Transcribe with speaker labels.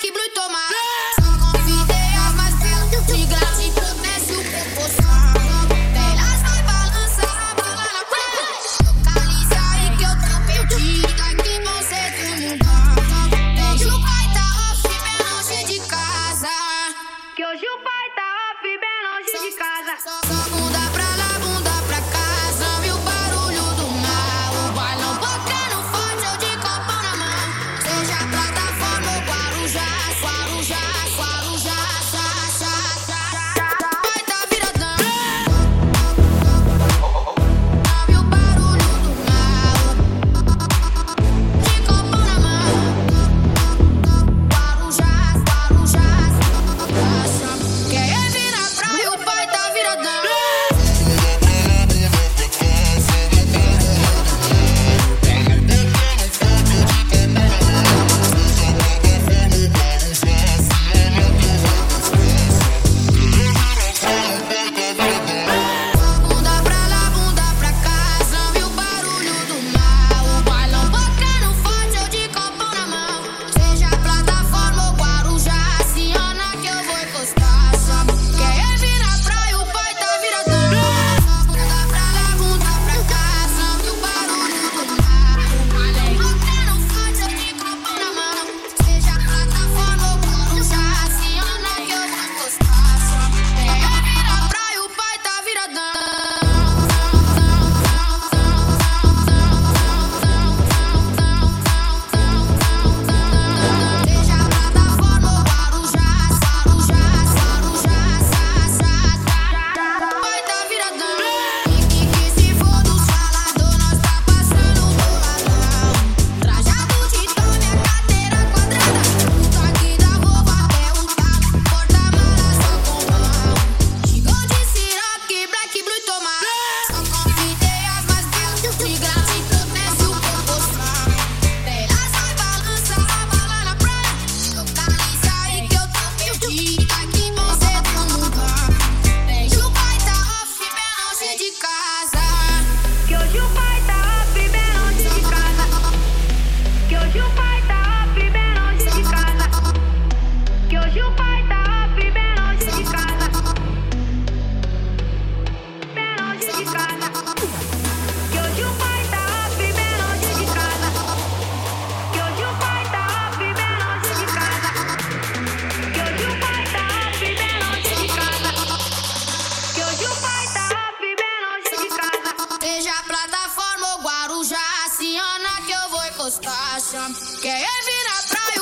Speaker 1: que bruto, mais. Que. Quem é vir praia,